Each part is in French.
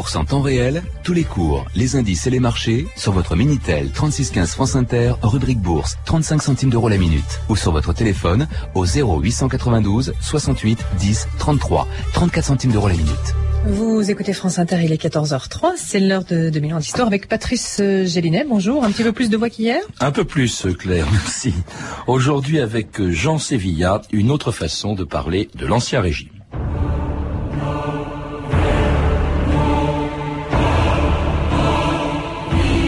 courses en temps réel, tous les cours, les indices et les marchés sur votre Minitel 3615 France Inter, rubrique bourse, 35 centimes d'euros la minute. Ou sur votre téléphone au 0892 68 10 33, 34 centimes d'euros la minute. Vous écoutez France Inter, il est 14h03, c'est l'heure de 2000 ans d'histoire avec Patrice euh, Gélinet. Bonjour, un petit peu plus de voix qu'hier? Un peu plus, Claire, merci. Aujourd'hui avec Jean Sévilla, une autre façon de parler de l'Ancien Régime.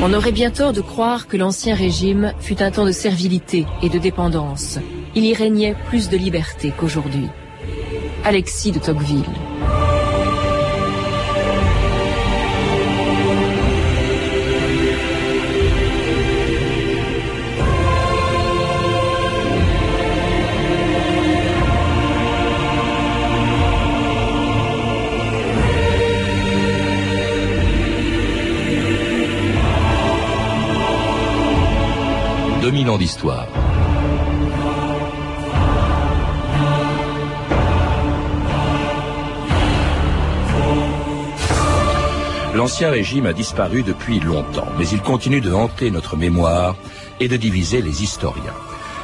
On aurait bien tort de croire que l'Ancien Régime fut un temps de servilité et de dépendance. Il y régnait plus de liberté qu'aujourd'hui. Alexis de Tocqueville. D'histoire. L'Ancien Régime a disparu depuis longtemps, mais il continue de hanter notre mémoire et de diviser les historiens.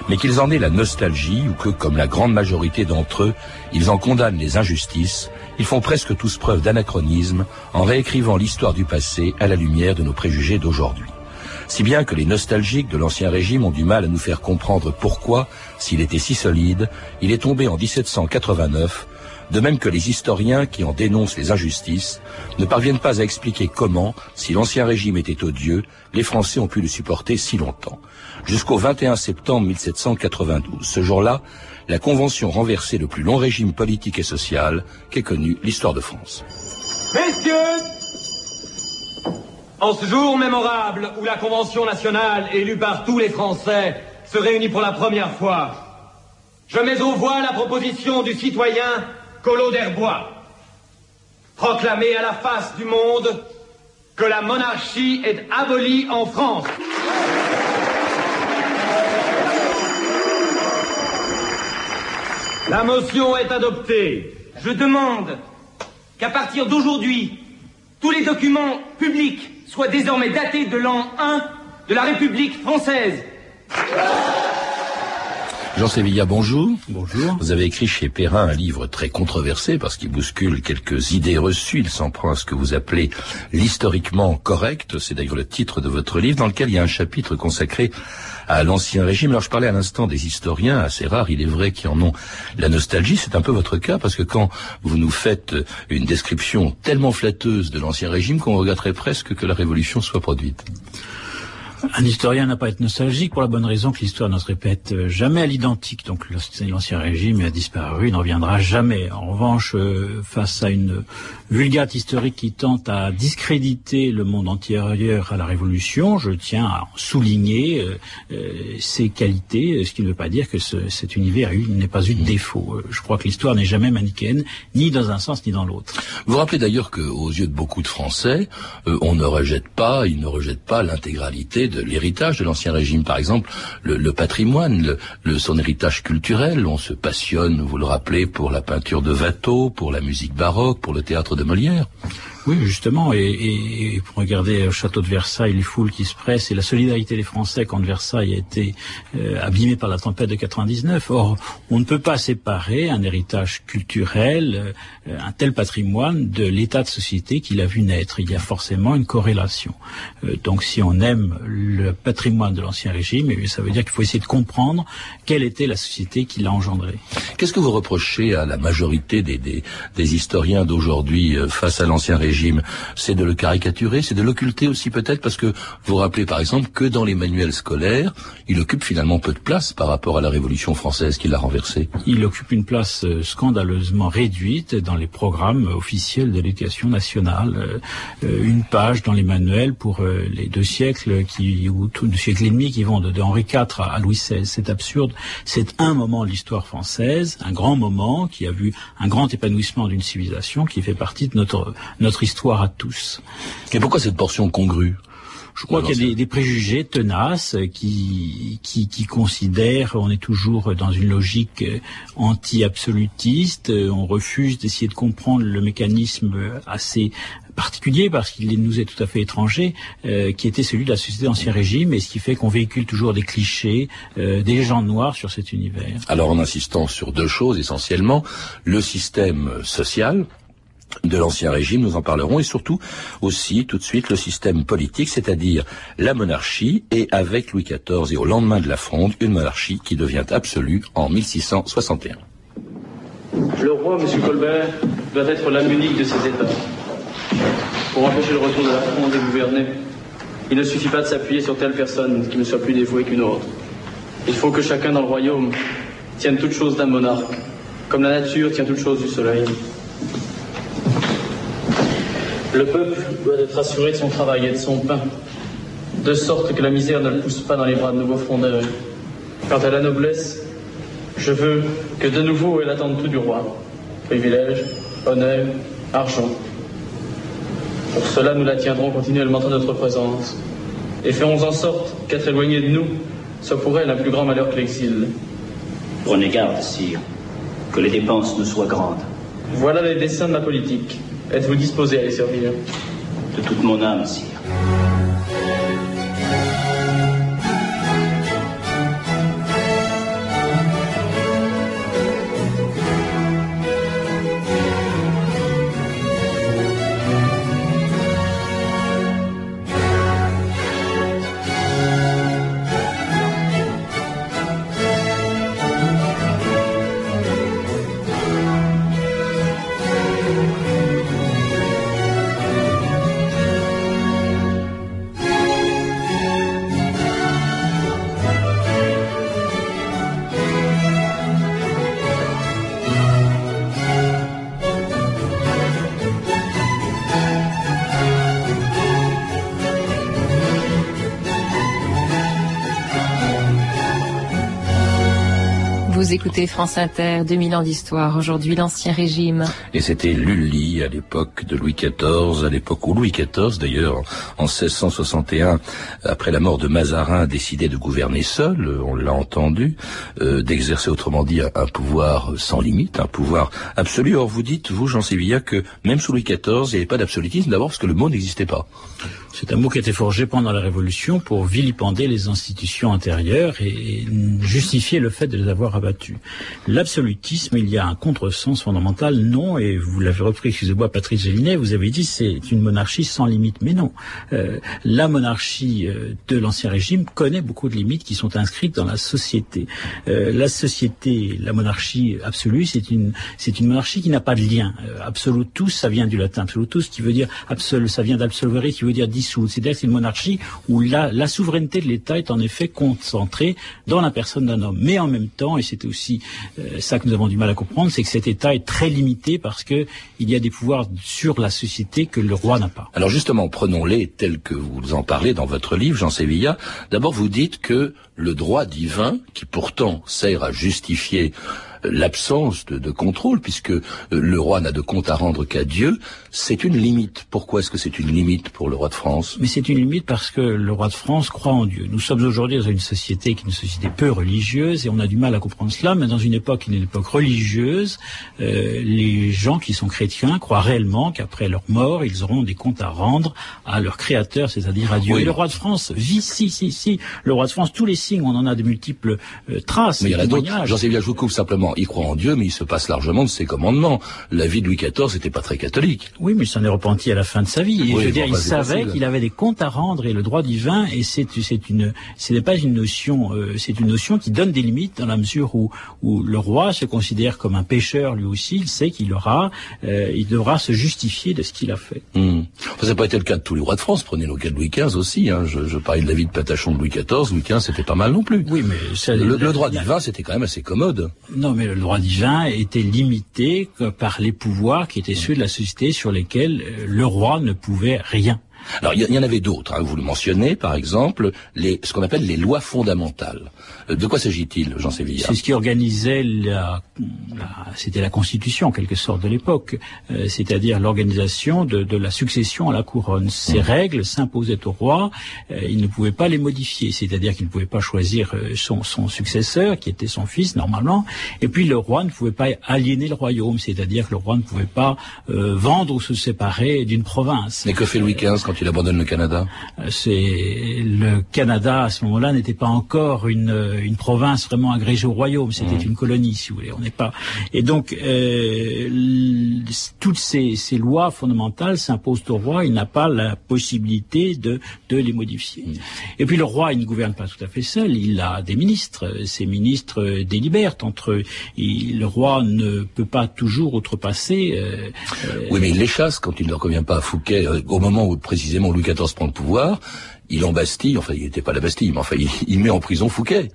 Mais qu'ils en aient la nostalgie ou que, comme la grande majorité d'entre eux, ils en condamnent les injustices, ils font presque tous preuve d'anachronisme en réécrivant l'histoire du passé à la lumière de nos préjugés d'aujourd'hui si bien que les nostalgiques de l'Ancien Régime ont du mal à nous faire comprendre pourquoi, s'il était si solide, il est tombé en 1789, de même que les historiens qui en dénoncent les injustices ne parviennent pas à expliquer comment, si l'Ancien Régime était odieux, les Français ont pu le supporter si longtemps. Jusqu'au 21 septembre 1792. Ce jour-là, la Convention renversait le plus long régime politique et social qu'ait connu l'histoire de France. Messieurs, en ce jour mémorable où la Convention nationale, élue par tous les Français, se réunit pour la première fois, je mets au voix la proposition du citoyen Collot d'Herbois, proclamer à la face du monde que la monarchie est abolie en France. La motion est adoptée. Je demande qu'à partir d'aujourd'hui, tous les documents publics soit désormais daté de l'an 1 de la République française. Jean Sévilla, bonjour. Bonjour. Vous avez écrit chez Perrin un livre très controversé parce qu'il bouscule quelques idées reçues. Il s'en prend à ce que vous appelez l'historiquement correct. C'est d'ailleurs le titre de votre livre dans lequel il y a un chapitre consacré à l'ancien régime. Alors je parlais à l'instant des historiens, assez rares, il est vrai, qui en ont la nostalgie. C'est un peu votre cas parce que quand vous nous faites une description tellement flatteuse de l'ancien régime qu'on regretterait presque que la révolution soit produite. Un historien n'a pas à être nostalgique pour la bonne raison que l'histoire ne se répète euh, jamais à l'identique. Donc l'ancien régime a disparu, il ne reviendra jamais. En revanche, euh, face à une vulgate historique qui tente à discréditer le monde antérieur à la Révolution, je tiens à souligner euh, ses qualités, ce qui ne veut pas dire que ce, cet univers n'ait pas eu de défaut. Je crois que l'histoire n'est jamais manichéenne, ni dans un sens ni dans l'autre. Vous rappelez d'ailleurs qu'aux yeux de beaucoup de Français, on ne rejette pas, ils ne rejettent pas l'intégralité de l'héritage de l'ancien régime. Par exemple, le, patrimoine, son héritage culturel. On se passionne, vous le rappelez, pour la peinture de Watteau, pour la musique baroque, pour le théâtre de Molière. Oui, justement, et, pour regarder au château de Versailles, les foules qui se pressent et la solidarité des Français quand Versailles a été euh, abîmé par la tempête de 99. Or, on ne peut pas séparer un héritage culturel, euh, un tel patrimoine, de l'état de société qu'il a vu naître. Il y a forcément une corrélation. Euh, donc, si on aime le patrimoine de l'ancien régime, eh ça veut dire qu'il faut essayer de comprendre quelle était la société qui l'a engendré. Qu'est-ce que vous reprochez à la majorité des historiens d'aujourd'hui face à l'ancien régime? C'est de le caricaturer, c'est de l'occulter aussi peut-être parce que vous rappelez par exemple que dans les manuels scolaires, il occupe finalement peu de place par rapport à la Révolution française qui l'a renversé. Il occupe une place euh, scandaleusement réduite dans les programmes officiels de l'éducation nationale. Euh, euh, une page dans les manuels pour les deux siècles qui, ou tout deux siècles et demi qui vont de, Henri IV à Louis XVI. C'est absurde. C'est un moment de l'histoire française, un grand moment qui a vu un grand épanouissement d'une civilisation qui fait partie de notre, notre histoire à tous. Et pourquoi cette portion congrue? Je crois qu'il y a des, des, préjugés tenaces qui, qui, qui considèrent, on est toujours dans une logique anti-absolutiste, on refuse d'essayer de comprendre le mécanisme assez particulier parce qu'il nous est tout à fait étranger, euh, qui était celui de la société d'Ancien Régime, et ce qui fait qu'on véhicule toujours des clichés, euh, des légendes noires sur cet univers. Alors en insistant sur deux choses essentiellement, le système social, de l'Ancien Régime, nous en parlerons, et surtout aussi tout de suite le système politique, c'est-à-dire la monarchie, et avec Louis XIV et au lendemain de la Fronde, une monarchie qui devient absolue en 1661. Le roi, M. Colbert, doit être l'âme unique de ses États. Pour empêcher le retour de la France et gouverner, il ne suffit pas de s'appuyer sur telle personne qui ne soit plus dévouée qu'une autre. Il faut que chacun dans le royaume tienne toute chose d'un monarque, comme la nature tient toute chose du soleil. Le peuple doit être assuré de son travail et de son pain, de sorte que la misère ne le pousse pas dans les bras de nouveaux frondeurs. Quant à la noblesse, je veux que de nouveau elle attende tout du roi. Privilèges, honneur, argent. Pour cela, nous la tiendrons continuellement dans notre présence et ferons en sorte qu'être éloigné de nous soit pour elle un plus grand malheur que l'exil. Prenez garde, sire, que les dépenses ne soient grandes. Voilà les desseins de ma politique. Êtes-vous disposé à les servir? De toute mon âme, sire. Écoutez France Inter, 2000 ans d'histoire, aujourd'hui l'Ancien Régime. Et c'était Lully à l'époque de Louis XIV, à l'époque où Louis XIV d'ailleurs, en 1661, après la mort de Mazarin, décidait de gouverner seul, on l'a entendu, euh, d'exercer autrement dit un, un, pouvoir sans limite, un pouvoir absolu. Or vous dites, vous Jean Sévilla, que même sous Louis XIV, il n'y avait pas d'absolutisme, d'abord parce que le mot n'existait pas. C'est un mot qui a été forgé pendant la Révolution pour vilipender les institutions intérieures et justifier le fait de les avoir abattues. L'absolutisme, il y a un contresens fondamental, non, et vous l'avez repris, excusez-moi, Patrice Gélinet, vous avez dit c'est une monarchie sans limite, mais non. Euh, la monarchie euh, de l'Ancien Régime connaît beaucoup de limites qui sont inscrites dans la société. Euh, la société, la monarchie absolue, c'est une, c'est une monarchie qui n'a pas de lien. Euh, absolutus, ça vient du latin absolutus, qui veut dire absolu, ça vient d'absolvere, qui veut dire dissoudre. C'est-à-dire que c'est une monarchie où la, la souveraineté de l'État est en effet concentrée dans la personne d'un homme. Mais en même temps, et c'est aussi euh, ça que nous avons du mal à comprendre, c'est que cet État est très limité parce que il y a des pouvoirs sur la société que le roi n'a pas. Alors justement, prenons-les tels que vous en parlez dans votre livre, Jean Sévilla. D'abord, vous dites que le droit divin, qui pourtant sert à justifier l'absence de, de, contrôle, puisque le roi n'a de compte à rendre qu'à Dieu, c'est une limite. Pourquoi est-ce que c'est une limite pour le roi de France? Mais c'est une limite parce que le roi de France croit en Dieu. Nous sommes aujourd'hui dans une société qui est une société peu religieuse et on a du mal à comprendre cela, mais dans une époque qui est une époque religieuse, euh, les gens qui sont chrétiens croient réellement qu'après leur mort, ils auront des comptes à rendre à leur créateur, c'est-à-dire à Dieu. Oui. Et le roi de France vit, si, si, si. Le roi de France, tous les signes, on en a de multiples euh, traces. Mais il y en a d'autres. J'en sais bien, je vous coupe simplement. Il croit en Dieu, mais il se passe largement de ses commandements. La vie de Louis XIV n'était pas très catholique. Oui, mais il s'en est repenti à la fin de sa vie. Oui, je veux dire, il savait qu'il avait des comptes à rendre et le droit divin, et c'est une ce n'est pas une notion, euh, c'est une notion qui donne des limites dans la mesure où où le roi se considère comme un pécheur lui aussi. Il sait qu'il aura, euh, il devra se justifier de ce qu'il a fait. Enfin, ça n'a pas été le cas de tous les rois de France. Prenez le cas de Louis XV aussi. Hein. Je, je parlais de la vie de Patachon de Louis XIV. Louis XV, c'était pas mal non plus. Oui, mais ça, Le, le droit divin, c'était quand même assez commode. Non, mais le droit divin était limité par les pouvoirs qui étaient ceux de la société sur lesquels euh, le roi ne pouvait rien. Alors il y, en avait d'autres, hein, vous le mentionnez, par exemple, les, ce qu'on appelle les lois fondamentales. Euh, de quoi s'agit-il, Jean Sévilla C'est ce qui organisait la, c'était la constitution en quelque sorte de l'époque, euh, c'est-à-dire l'organisation de, de, la succession à la couronne. Ces mmh. règles s'imposaient au roi, euh, il ne pouvait pas les modifier, c'est-à-dire qu'il ne pouvait pas choisir son, son, successeur, qui était son fils normalement, et puis le roi ne pouvait pas aliéner le royaume, c'est-à-dire que le roi ne pouvait pas vendre ou se séparer d'une province. Mais que fait Louis XV quand il abandonne le Canada? C'est le Canada à ce moment-là n'était pas encore une, une province vraiment agrégée au royaume, c'était mmh. une colonie, si vous voulez. On n'est pas. Et donc euh, toutes ces, ces, lois fondamentales s'imposent au roi. Il n'a pas la possibilité de de les modifier. Mmh. Et puis le roi, il ne gouverne pas tout à fait seul. Il a des ministres. Ces ministres délibèrent entre. le roi ne peut pas toujours outrepasser. Euh, oui, mais il les chasse quand il ne revient pas à Fouquet euh, au moment où précisément précisément Louis XIV prend le pouvoir, il embastille, enfin il n'était pas la Bastille, mais enfin il met en prison Fouquet.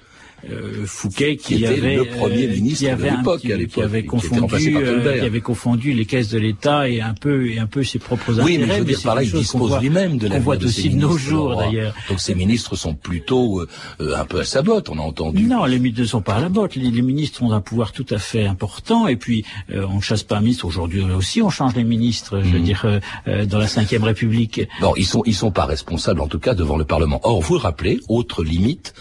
Euh, Fouquet qui, était avait le premier euh, ministre de l'époque qui avait confondu euh, qui avait confondu les caisses de l'État et un peu et un peu ses propres intérêts. Oui, mais je veux dire par là, il dispose lui-même de la. On voit aussi de nos jours d'ailleurs. Donc ces ministres sont plutôt un peu à sa botte, on a entendu. Non, les ministres ne sont pas à la botte. Les, ministres ont un pouvoir tout à fait important et puis on ne chasse pas un ministre. Aujourd'hui aussi, on change les ministres. Je veux mhm. dire dans la Ve République. Non, ils sont ils sont pas responsables en tout cas devant le Parlement. Or, vous le rappelez, autre limite,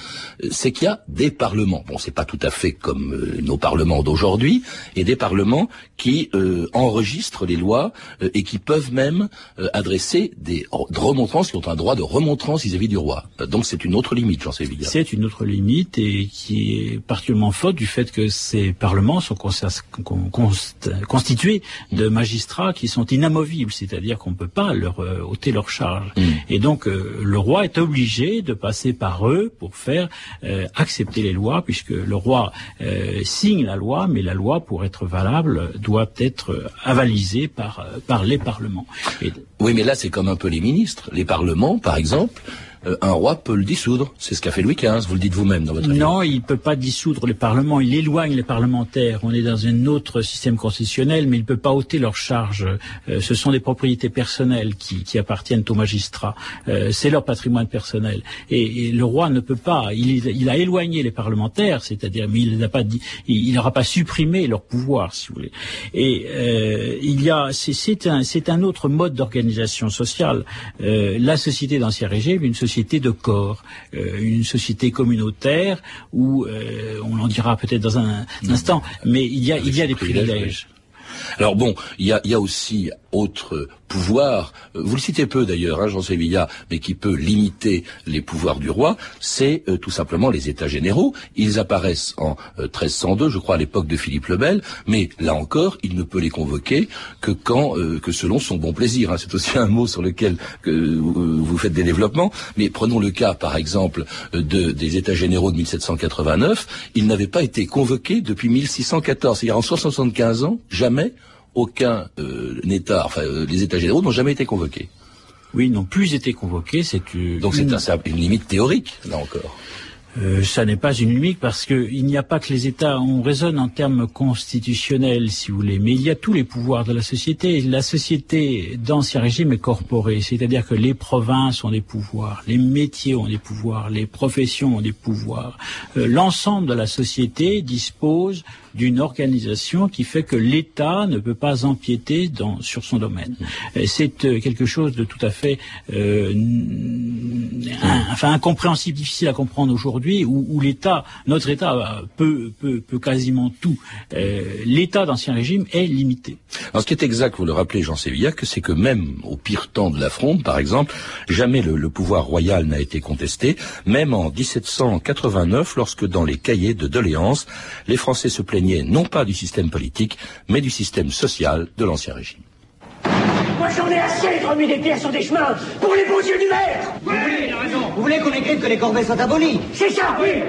c'est qu'il y a des parlements. Bon, c'est pas tout à fait comme euh, nos parlements d'aujourd'hui, et des parlements qui euh, enregistrent les lois euh, et qui peuvent même adresser des remontrances, qui ont un droit de remontrance vis-à-vis du roi. donc c'est une autre limite, j'en sais bien. C'est une autre limite et qui est particulièrement faute du fait que ces parlements sont constitués de magistrats qui sont inamovibles, c'est-à-dire qu'on ne peut pas leur ôter leur charge. Mm. Et donc le roi est obligé de passer par eux pour faire accepter les lois, puisque le roi euh, signe la loi, mais la loi, pour être valable, doit être avalisée par, euh, par les parlements. Oui, mais là, c'est comme un peu les ministres. Les parlements, par exemple, euh, un roi peut le dissoudre. C'est ce qu'a fait Louis XV, vous le dites vous-même dans votre Non, il ne peut pas dissoudre les parlements, il éloigne les parlementaires. On est dans un autre système constitutionnel, mais il ne peut pas ôter leurs charges. Euh, ce sont des propriétés personnelles qui, qui appartiennent aux magistrats. Euh, c'est leur patrimoine personnel. Et, le roi ne peut pas, il, il a éloigné les parlementaires, c'est-à-dire, mais il n'a pas dit, il n'aura pas supprimé leur pouvoir, si vous voulez. Et il y a, c'est un, un autre mode d'organisation sociale. la société d'Ancien Régime, une société société de corps, euh, une société communautaire où euh, on en dira peut-être dans un, instant, mais il y a, il y a des privilèges. Alors bon, il y a, y a aussi autre pouvoir, euh, vous le citez peu d'ailleurs, hein, Jean Sévilla, mais qui peut limiter les pouvoirs du roi, c'est euh, tout simplement les États généraux. Ils apparaissent en 1302, euh, je crois, à l'époque de Philippe le Bel, mais là encore, il ne peut les convoquer que quand, que selon son bon plaisir. Hein. C'est aussi un mot sur lequel que, vous faites des développements. Mais prenons le cas, par exemple, de, des États généraux de 1789. Ils n'avaient pas été convoqués depuis 1614, c'est-à-dire en 75 ans, jamais aucun euh, État, enfin euh, les États généraux n'ont jamais été convoqués. Oui, n'ont plus été convoqués. C'est donc c'est une limite théorique là encore. Euh, ça n'est pas une limite parce qu'il n'y a pas que les États. On raisonne en termes constitutionnels, si vous voulez, mais il y a tous les pouvoirs de la société. La société d'Ancien Régime est corporée, c'est-à-dire que les provinces ont des pouvoirs, les métiers ont des pouvoirs, les professions ont des pouvoirs. Euh, l'ensemble de la société dispose d'une organisation qui fait que l'État ne peut pas empiéter dans, sur son domaine. C'est euh, quelque chose de tout à fait euh, enfin incompréhensible, difficile à comprendre aujourd'hui, où, l'État, notre État euh, peut quasiment tout. Euh, L'État d'Ancien Régime est limité. Alors ce qui est exact, vous le rappelez Jean Sévillac, c'est que même au pire temps de la Fronde, par exemple, jamais le, le pouvoir royal n'a été contesté, même en 1789, lorsque dans les cahiers de doléances, les Français se plaignaient non pas du système politique, mais du système social de l'Ancien Régime. Moi j'en ai assez de remuer des pierres sur des chemins pour les beaux yeux du maire Oui, il a raison. Vous voulez qu'on écrive que les corvées sont abolies? C'est ça, oui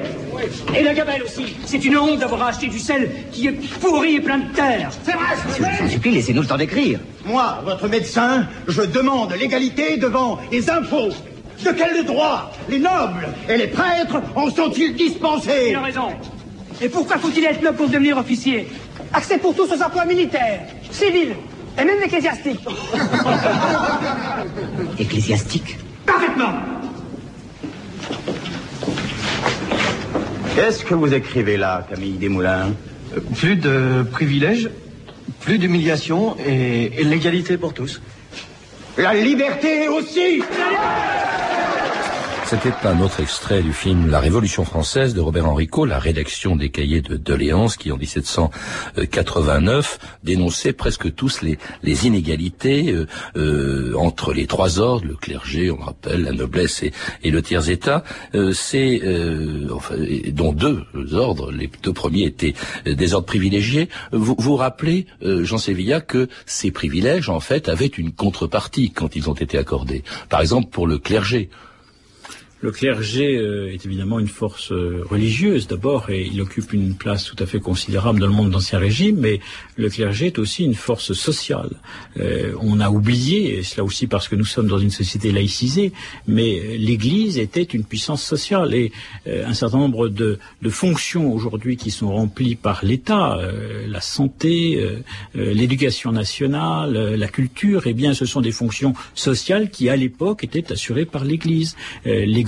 Et la gabelle aussi. C'est une honte d'avoir acheté du sel qui est pourri et plein de terre. C'est vrai, Monsieur, je vous supplie, laissez-nous le temps d'écrire. Moi, votre médecin, je demande l'égalité devant les impôts. De quel droit les nobles et les prêtres en sont-ils dispensés? Il a raison. Et pourquoi faut-il être noble pour devenir officier? Accès pour tous aux emplois militaires, civils et même ecclésiastiques. ecclésiastique. Parfaitement Qu'est-ce que vous écrivez là, Camille Desmoulins Plus de privilèges, plus d'humiliation et, et l'égalité pour tous. La liberté aussi C'était un autre extrait du film La Révolution française de Robert Henrico, la rédaction des cahiers de doléances qui en 1789 dénonçait presque tous les, inégalités euh, euh, entre les trois ordres, le clergé, on rappelle, la noblesse et, le tiers-état. Euh, C'est enfin, dont deux ordres, les deux premiers étaient des ordres privilégiés. Vous vous rappelez, Jean Sévilla, que ces privilèges en fait avaient une contrepartie quand ils ont été accordés. Par exemple pour le clergé. Le clergé euh, est évidemment une force euh, religieuse d'abord et il occupe une place tout à fait considérable dans le monde d'Ancien Régime, mais le clergé est aussi une force sociale. Euh, on a oublié, et cela aussi parce que nous sommes dans une société laïcisée, mais l'Église était une puissance sociale et un certain nombre de, fonctions aujourd'hui qui sont remplies par l'État, la santé, l'éducation nationale, la culture, eh bien ce sont des fonctions sociales qui à l'époque étaient assurées par l'Église.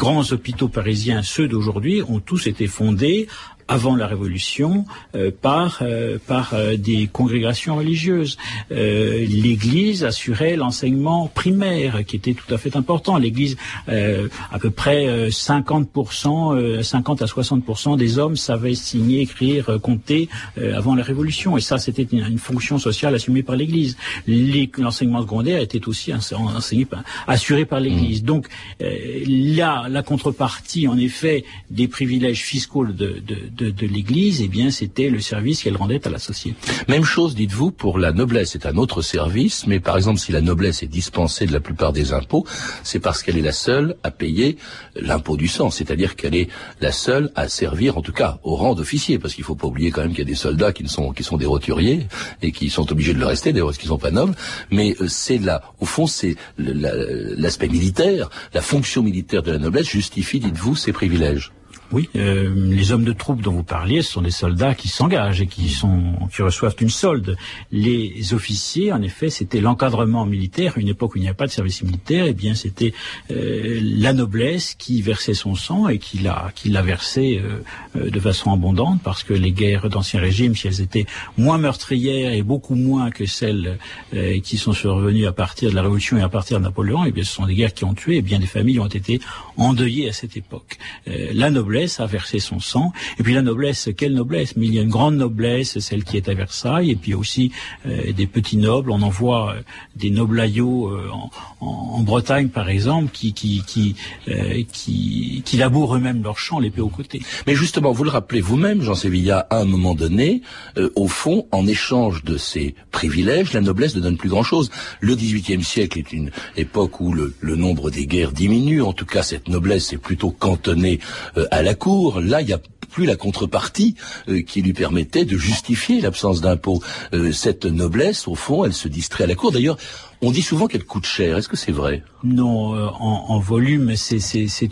Grands hôpitaux parisiens, ceux d'aujourd'hui, ont tous été fondés avant la Révolution euh, par euh, par euh, des congrégations religieuses. L'Église assurait l'enseignement primaire, qui était tout à fait important. L'Église, à peu près 50%, 50 à 60% des hommes savaient signer, écrire, compter avant la Révolution, et ça, c'était une, une, fonction sociale assumée par l'Église. L'enseignement secondaire était aussi enseigné, assuré par l'Église. Mmh. Donc là, la contrepartie, en effet, des privilèges fiscaux de, de de, de l'Église, eh bien, c'était le service qu'elle rendait à la société. Même chose, dites-vous, pour la noblesse. C'est un autre service, mais par exemple, si la noblesse est dispensée de la plupart des impôts, c'est parce qu'elle est la seule à payer l'impôt du sang, c'est-à-dire qu'elle est la seule à servir, en tout cas, au rang d'officier, parce qu'il faut pas oublier quand même qu'il y a des soldats qui sont qui sont des roturiers et qui sont obligés de le rester, d'ailleurs, parce qu'ils sont pas nobles. Mais euh, c'est là, au fond, c'est l'aspect militaire, la fonction militaire de la noblesse justifie, dites-vous, ces privilèges. Oui, euh, les hommes de troupes dont vous parliez, ce sont des soldats qui s'engagent et qui sont qui reçoivent une solde. Les officiers, en effet, c'était l'encadrement militaire. Une époque où il n'y avait pas de service militaire, eh bien, c'était euh, la noblesse qui versait son sang et qui l'a qui l'a versé euh, de façon abondante, parce que les guerres d'ancien régime, si elles étaient moins meurtrières et beaucoup moins que celles euh, qui sont survenues à partir de la Révolution et à partir de Napoléon, eh bien, ce sont des guerres qui ont tué. Et bien, des familles ont été endeuillées à cette époque. Euh, la noblesse noblesse a versé son sang. Et puis la noblesse, quelle noblesse? Mais il y a une grande noblesse, celle qui est à Versailles, et puis aussi euh, des petits nobles. On en voit euh, des noblayaux euh, en, en, Bretagne, par exemple, qui qui qui, euh, qui, qui labourent eux-mêmes leurs champs, l'épée au côté. Mais justement, vous le rappelez vous-même, Jean Sévilla, à un moment donné, euh, au fond, en échange de ces privilèges, la noblesse ne donne plus grand-chose. Le XVIIIe siècle est une époque où le, le, nombre des guerres diminue. En tout cas, cette noblesse est plutôt cantonnée euh, à la cour. Là, il y a plus la contrepartie euh, qui lui permettait de justifier l'absence d'impôt. Euh, cette noblesse, au fond, elle se distrait à la cour. D'ailleurs, on dit souvent qu'elle coûte cher. Est-ce que c'est vrai? Non, euh, en, volume, c'est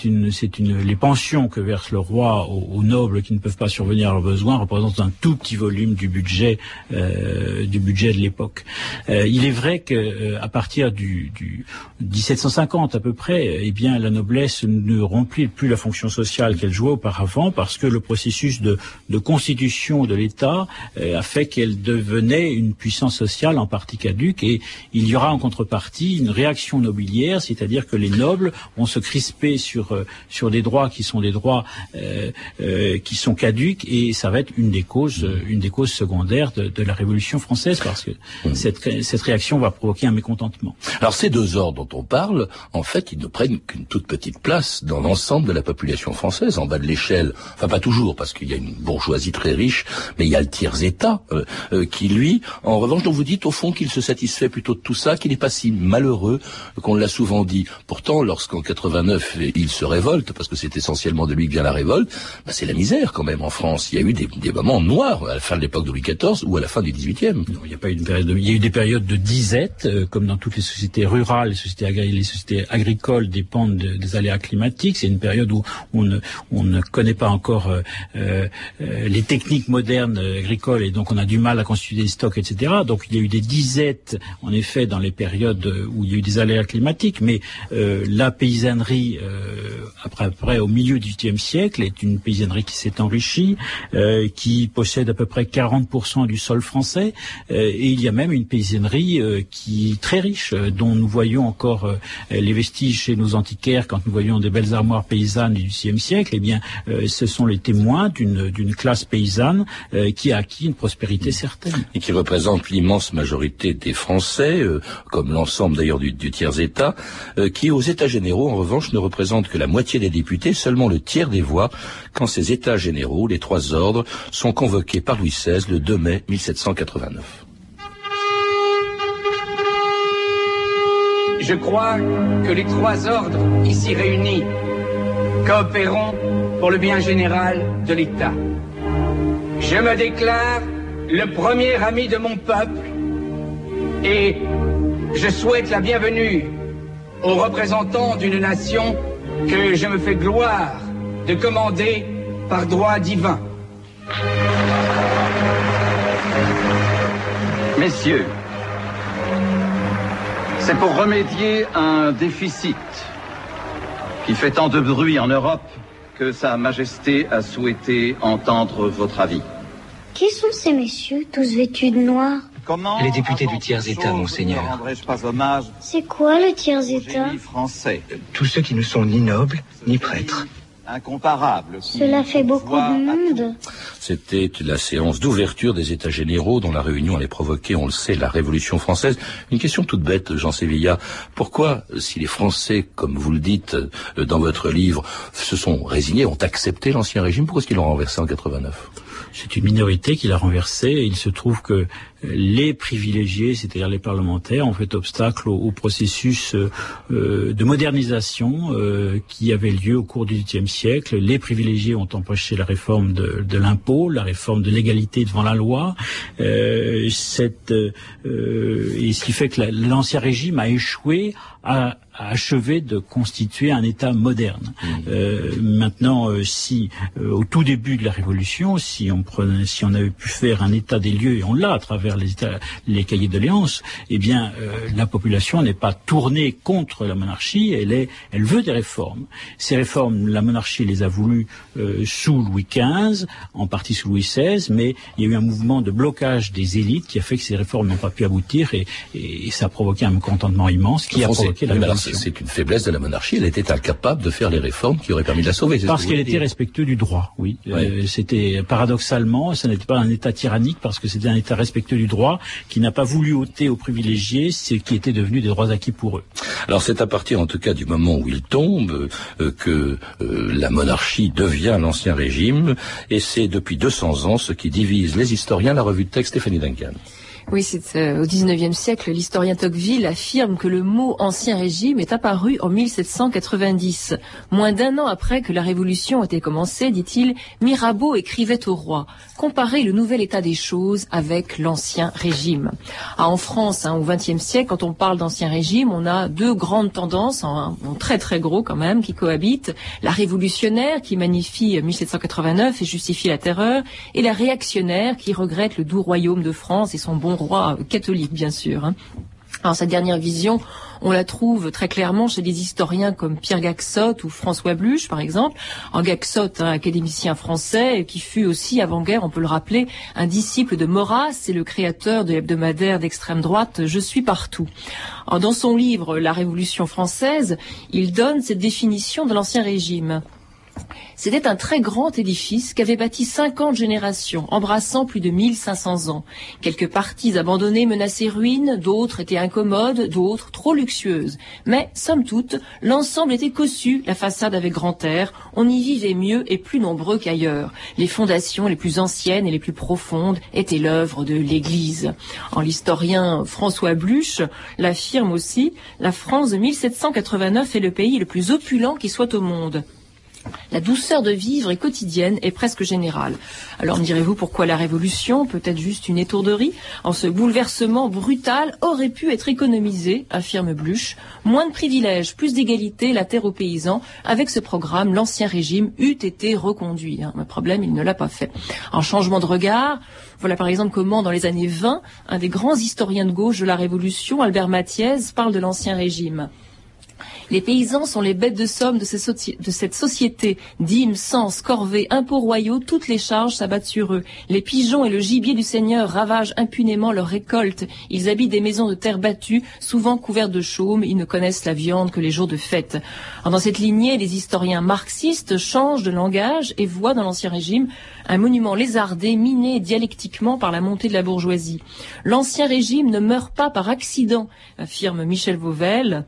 une, c'est une, les pensions que verse le roi aux, nobles qui ne peuvent pas survenir à leurs besoins représentent un tout petit volume du budget, euh, du budget de l'époque. Euh, il est vrai que à partir du, du 1750 à peu près, eh bien, la noblesse ne remplit plus la fonction sociale qu'elle jouait auparavant parce que le processus de, de constitution de l'État a fait qu'elle devenait une puissance sociale en partie caduque et il y aura contrepartie une réaction nobiliaire, c'est-à-dire que les nobles vont se crisper sur euh, sur des droits qui sont des droits euh, euh, qui sont caduques et ça va être une des causes mmh. une des causes secondaires de, de, la Révolution française parce que cette cette réaction va provoquer un mécontentement. Alors ces deux ordres dont on parle, en fait, ils ne prennent qu'une toute petite place dans l'ensemble de la population française, en bas de l'échelle. Enfin, pas toujours, parce qu'il y a une bourgeoisie très riche, mais il y a le tiers état euh, qui, lui, en revanche, dont vous dites au fond qu'il se satisfait plutôt de tout ça, qu'il n'est pas si malheureux qu'on l'a souvent dit. Pourtant, lorsqu'en 89 il se révolte, parce que c'est essentiellement de lui que vient la révolte, bah, c'est la misère quand même en France. Il y a eu des, moments noirs à la fin de l'époque de Louis XIV ou à la fin du XVIIIe. Il a pas eu une période. De, il y a eu des périodes de disette, euh, comme dans toutes les sociétés rurales, les sociétés, les sociétés agricoles dépendent de, des aléas climatiques. C'est une période où on ne, on ne connaît pas encore euh, euh, les techniques modernes agricoles et donc on a du mal à constituer des stocks, etc. Donc il y a eu des disettes, en effet, dans les périodes où il y a eu des aléas climatiques, mais la paysannerie après, après au milieu du XVIIIe siècle est une paysannerie qui s'est enrichie, qui possède à peu près 40% du sol français, et il y a même une paysannerie qui est très riche, dont nous voyons encore les vestiges chez nos antiquaires quand nous voyons des belles armoires paysannes du XVIe siècle. Eh bien, ce sont les témoins d'une classe paysanne qui a acquis une prospérité certaine. Et qui représente l'immense majorité des Français, euh, comme l'ensemble d'ailleurs du, tiers-État, euh, qui aux États généraux, en revanche, ne représentent que la moitié des députés, seulement le tiers des voix, quand ces États généraux, les trois ordres, sont convoqués par Louis XVI le 2 mai 1789. Je crois que les trois ordres ici réunis coopérons pour le bien général de l'État. Je me déclare le premier ami de mon peuple et je souhaite la bienvenue aux représentants d'une nation que je me fais gloire de commander par droit divin. Messieurs, c'est pour remédier à un déficit qui fait tant de bruit en Europe que Sa Majesté a souhaité entendre votre avis. Qui sont ces messieurs, tous vêtus de noir? Les députés du tiers-État, monseigneur. C'est quoi le tiers-État français. Tous ceux qui ne sont ni nobles, ni prêtres. Incomparable. Cela fait beaucoup de monde. C'était la séance d'ouverture des États généraux dont la réunion allait provoquer, on le sait, la Révolution française. Une question toute bête, Jean Sévilla. Pourquoi, si les Français, comme vous le dites euh, dans votre livre, se sont résignés, ont accepté l'Ancien Régime, pourquoi est-ce qu'ils l'ont renversé en 89 c'est une minorité qui l'a renversé. Et il se trouve que les privilégiés, c'est-à-dire les parlementaires, ont fait obstacle au, processus euh, de modernisation euh, qui avait lieu au cours du XVIIIe siècle. Les privilégiés ont empêché la réforme de, de l'impôt, la réforme de l'égalité devant la loi. Euh, cette, et ce qui fait que l'ancien régime a échoué à a achevé de constituer un État moderne. Mmh. Euh, maintenant, euh, si euh, au tout début de la Révolution, si on prenait, si on avait pu faire un état des lieux et on l'a à travers les, états, les cahiers de léance, eh bien, la population n'est pas tournée contre la monarchie, elle est, elle veut des réformes. Ces réformes, la monarchie les a voulues sous Louis XV, en partie sous Louis XVI, mais il y a eu un mouvement de blocage des élites qui a fait que ces réformes n'ont pas pu aboutir et, et, ça a provoqué un mécontentement immense qui a provoqué la révolution c'est une faiblesse de la monarchie. Elle était incapable de faire les réformes qui auraient permis de la sauver. Parce qu'elle était respectueuse du droit, oui. Euh, c'était paradoxalement, ce n'était pas un État tyrannique parce que c'était un État respectueux du droit qui n'a pas voulu ôter aux privilégiés ce qui était devenu des droits acquis pour eux. Alors c'est à partir en tout cas du moment où il tombe euh, que euh, la monarchie devient l'ancien régime et c'est depuis 200 ans ce qui divise les historiens, la revue de texte Stéphanie Duncan. Oui, c'est euh, au XIXe siècle, l'historien Tocqueville affirme que le mot ancien régime est apparu en 1790. Moins d'un an après que la Révolution était commencée, dit-il, Mirabeau écrivait au roi comparer le nouvel état des choses avec l'ancien régime. Ah, en France, hein, au XXe siècle, quand on parle d'ancien régime, on a deux grandes tendances, en, très très gros quand même, qui cohabitent la révolutionnaire qui magnifie 1789 et justifie la terreur, et la réactionnaire qui regrette le doux royaume de France et son bon roi catholique, bien sûr. Hein. Alors cette dernière vision, on la trouve très clairement chez des historiens comme Pierre Gaxot ou François Bluche, par exemple. En Gaxot, un académicien français qui fut aussi avant-guerre, on peut le rappeler, un disciple de Maurras et le créateur de l'hebdomadaire d'extrême droite Je suis partout. dans son livre La Révolution française, il donne cette définition de l'ancien régime. C'était un très grand édifice qu'avaient bâti 50 générations, embrassant plus de 1500 ans. Quelques parties abandonnées menaçaient ruine, d'autres étaient incommodes, d'autres trop luxueuses. Mais, somme toute, l'ensemble était cossu, la façade avait grand air, on y vivait mieux et plus nombreux qu'ailleurs. Les fondations les plus anciennes et les plus profondes étaient l'œuvre de l'Église. En l'historien François Bluche l'affirme aussi, la France de 1789 est le pays le plus opulent qui soit au monde. La douceur de vivre est quotidienne et presque générale. Alors me direz-vous pourquoi la révolution, peut-être juste une étourderie, en ce bouleversement brutal, aurait pu être économisée, affirme Bluch. Moins de privilèges, plus d'égalité, la terre aux paysans. Avec ce programme, l'ancien régime eût été reconduit. Le hein. problème, il ne l'a pas fait. En changement de regard, voilà par exemple comment, dans les années 20, un des grands historiens de gauche de la Révolution, Albert Mathiez, parle de l'ancien régime. Les paysans sont les bêtes de somme de, cette société. Dîmes, sens, corvées, impôts royaux, toutes les charges s'abattent sur eux. Les pigeons et le gibier du Seigneur ravagent impunément leurs récoltes. Ils habitent des maisons de terre battue, souvent couvertes de chaume. Ils ne connaissent la viande que les jours de fête. dans cette lignée, les historiens marxistes changent de langage et voient dans l'Ancien Régime un monument lézardé, miné dialectiquement par la montée de la bourgeoisie. L'Ancien Régime ne meurt pas par accident, affirme Michel Vauvel.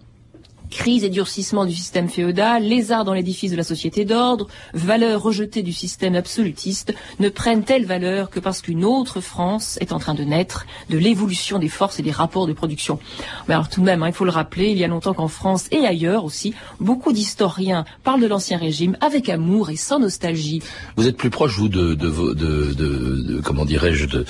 Crise et durcissement du système féodal, lézard dans l'édifice de la société d'ordre, valeur rejetée du système absolutiste, ne prennent telle valeur que parce qu'une autre France est en train de naître de l'évolution des forces et des rapports de production. Mais alors tout de même, hein, il faut le rappeler, il y a longtemps qu'en France et ailleurs aussi, beaucoup d'historiens parlent de l'ancien régime avec amour et sans nostalgie. Vous êtes plus proche, vous, de, comment dirais-je, de,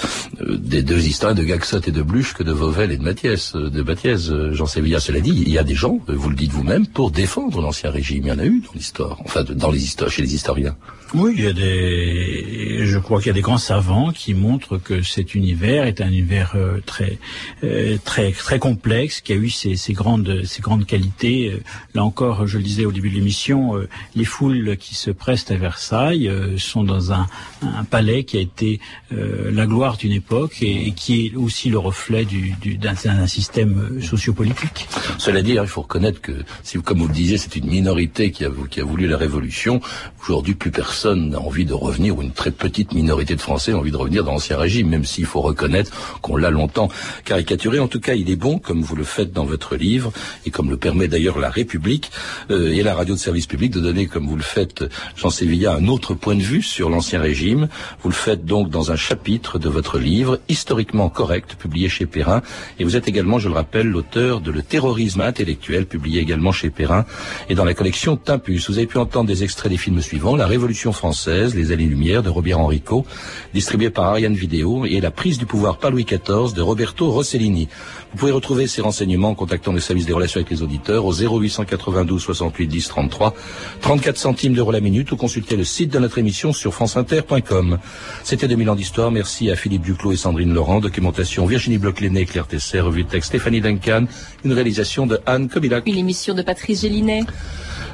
des deux historiens de Gaxot et de Bluch que de Vauvel et de Mathias, de Mathias, Jean Sévilla. Cela dit, il y a des gens, vous le dites vous-même, pour défendre l'ancien régime. Il y en a eu dans l'histoire, enfin dans les histoires, chez les historiens. Oui, il y a des, je crois qu'il y a des grands savants qui montrent que cet univers est un univers euh, très, euh, très, très complexe, qui a eu ses, ses grandes, ses grandes qualités. Euh, là encore, je le disais au début de l'émission, les foules qui se pressent à Versailles sont dans un, un, palais qui a été la gloire d'une époque et, qui est aussi le reflet du, du, d'un, système sociopolitique. Cela dit, il faut reconnaître que, si, comme vous le disiez, c'est une minorité qui a, qui a voulu la révolution. Aujourd'hui, plus personne n'a envie de revenir, ou une très petite minorité de Français a envie de revenir dans l'ancien régime, même s'il faut reconnaître qu'on l'a longtemps caricaturé. En tout cas, il est bon, comme vous le faites dans votre livre, et comme le permet d'ailleurs la République euh, et la radio de service public, de donner, comme vous le faites, Jean Sévilla, un autre point de vue sur l'ancien régime. Vous le faites donc dans un chapitre de votre livre, historiquement correct, publié chez Perrin, et vous êtes également, je le rappelle, l'auteur de Le terrorisme intellectuel, publié également chez Perrin, et dans la collection Timpus. Vous avez pu entendre des extraits des films suivants, La Révolution française, Les Années-Lumière de Robert Enrico, distribué par Ariane Vidéo, et La prise du pouvoir par Louis XIV de Roberto Rossellini. Vous pouvez retrouver ces renseignements en contactant le service des relations avec les auditeurs au 0892 68 10 33, 34 centimes d'euros la minute ou consulter le site de notre émission sur franceinter.com. C'était 2000 ans d'histoire. Merci à Philippe Duclos et Sandrine Laurent. Documentation Virginie Bloch-Léné, Claire Tesser, revue de texte Stéphanie Duncan, une réalisation de Anne Kobilac. Une émission de Patrice Gélinet.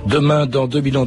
Demain, dans 2000 ans